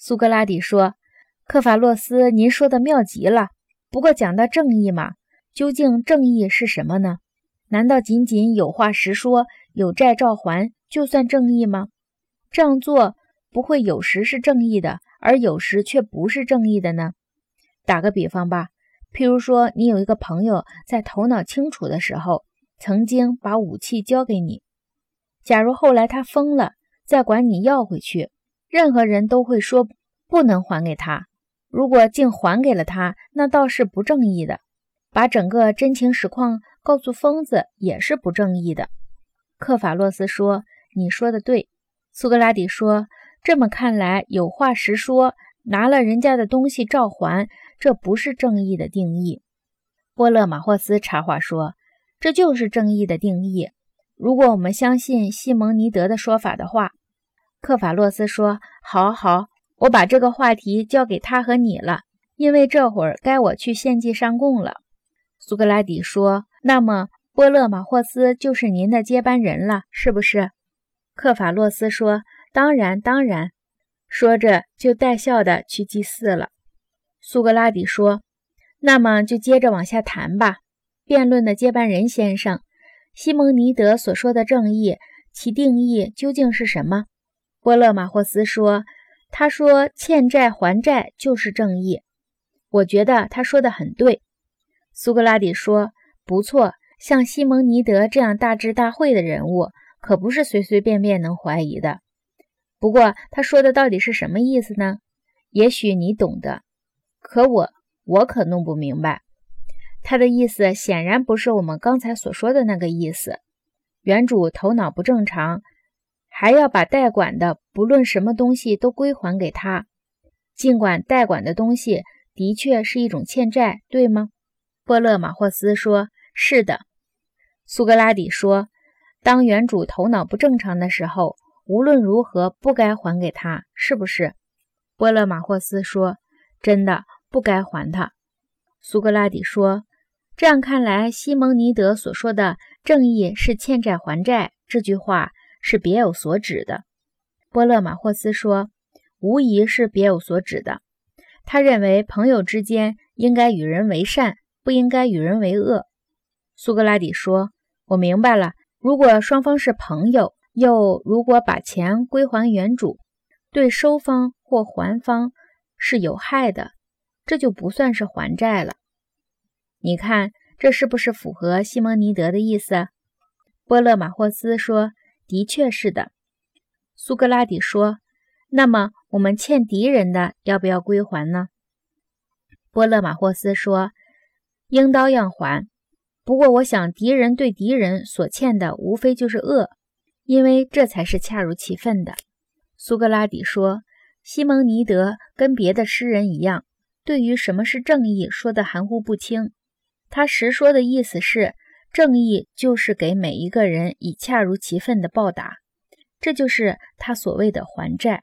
苏格拉底说：“克法洛斯，您说的妙极了。不过讲到正义嘛，究竟正义是什么呢？难道仅仅有话实说、有债照还就算正义吗？这样做不会有时是正义的，而有时却不是正义的呢？打个比方吧，譬如说，你有一个朋友在头脑清楚的时候，曾经把武器交给你。假如后来他疯了，再管你要回去。”任何人都会说不能还给他。如果竟还给了他，那倒是不正义的。把整个真情实况告诉疯子也是不正义的。克法洛斯说：“你说的对。”苏格拉底说：“这么看来，有话实说，拿了人家的东西照还，这不是正义的定义。”波勒马霍斯插话说：“这就是正义的定义。如果我们相信西蒙尼德的说法的话。”克法洛斯说：“好好，我把这个话题交给他和你了，因为这会儿该我去献祭上供了。”苏格拉底说：“那么波勒马霍斯就是您的接班人了，是不是？”克法洛斯说：“当然，当然。”说着就带笑的去祭祀了。苏格拉底说：“那么就接着往下谈吧，辩论的接班人先生，西蒙尼德所说的正义，其定义究竟是什么？”波勒马霍斯说：“他说欠债还债就是正义。我觉得他说的很对。”苏格拉底说：“不错，像西蒙尼德这样大智大慧的人物，可不是随随便便能怀疑的。不过他说的到底是什么意思呢？也许你懂得，可我我可弄不明白。他的意思显然不是我们刚才所说的那个意思。原主头脑不正常。”还要把代管的不论什么东西都归还给他，尽管代管的东西的确是一种欠债，对吗？波勒马霍斯说：“是的。”苏格拉底说：“当原主头脑不正常的时候，无论如何不该还给他，是不是？”波勒马霍斯说：“真的不该还他。”苏格拉底说：“这样看来，西蒙尼德所说的‘正义是欠债还债’这句话。”是别有所指的，波勒马霍斯说：“无疑是别有所指的。他认为朋友之间应该与人为善，不应该与人为恶。”苏格拉底说：“我明白了。如果双方是朋友，又如果把钱归还原主，对收方或还方是有害的，这就不算是还债了。你看，这是不是符合西蒙尼德的意思？”波勒马霍斯说。的确是的，苏格拉底说：“那么我们欠敌人的要不要归还呢？”波勒马霍斯说：“应当要还。不过，我想敌人对敌人所欠的无非就是恶，因为这才是恰如其分的。”苏格拉底说：“西蒙尼德跟别的诗人一样，对于什么是正义说的含糊不清。他实说的意思是。”正义就是给每一个人以恰如其分的报答，这就是他所谓的还债。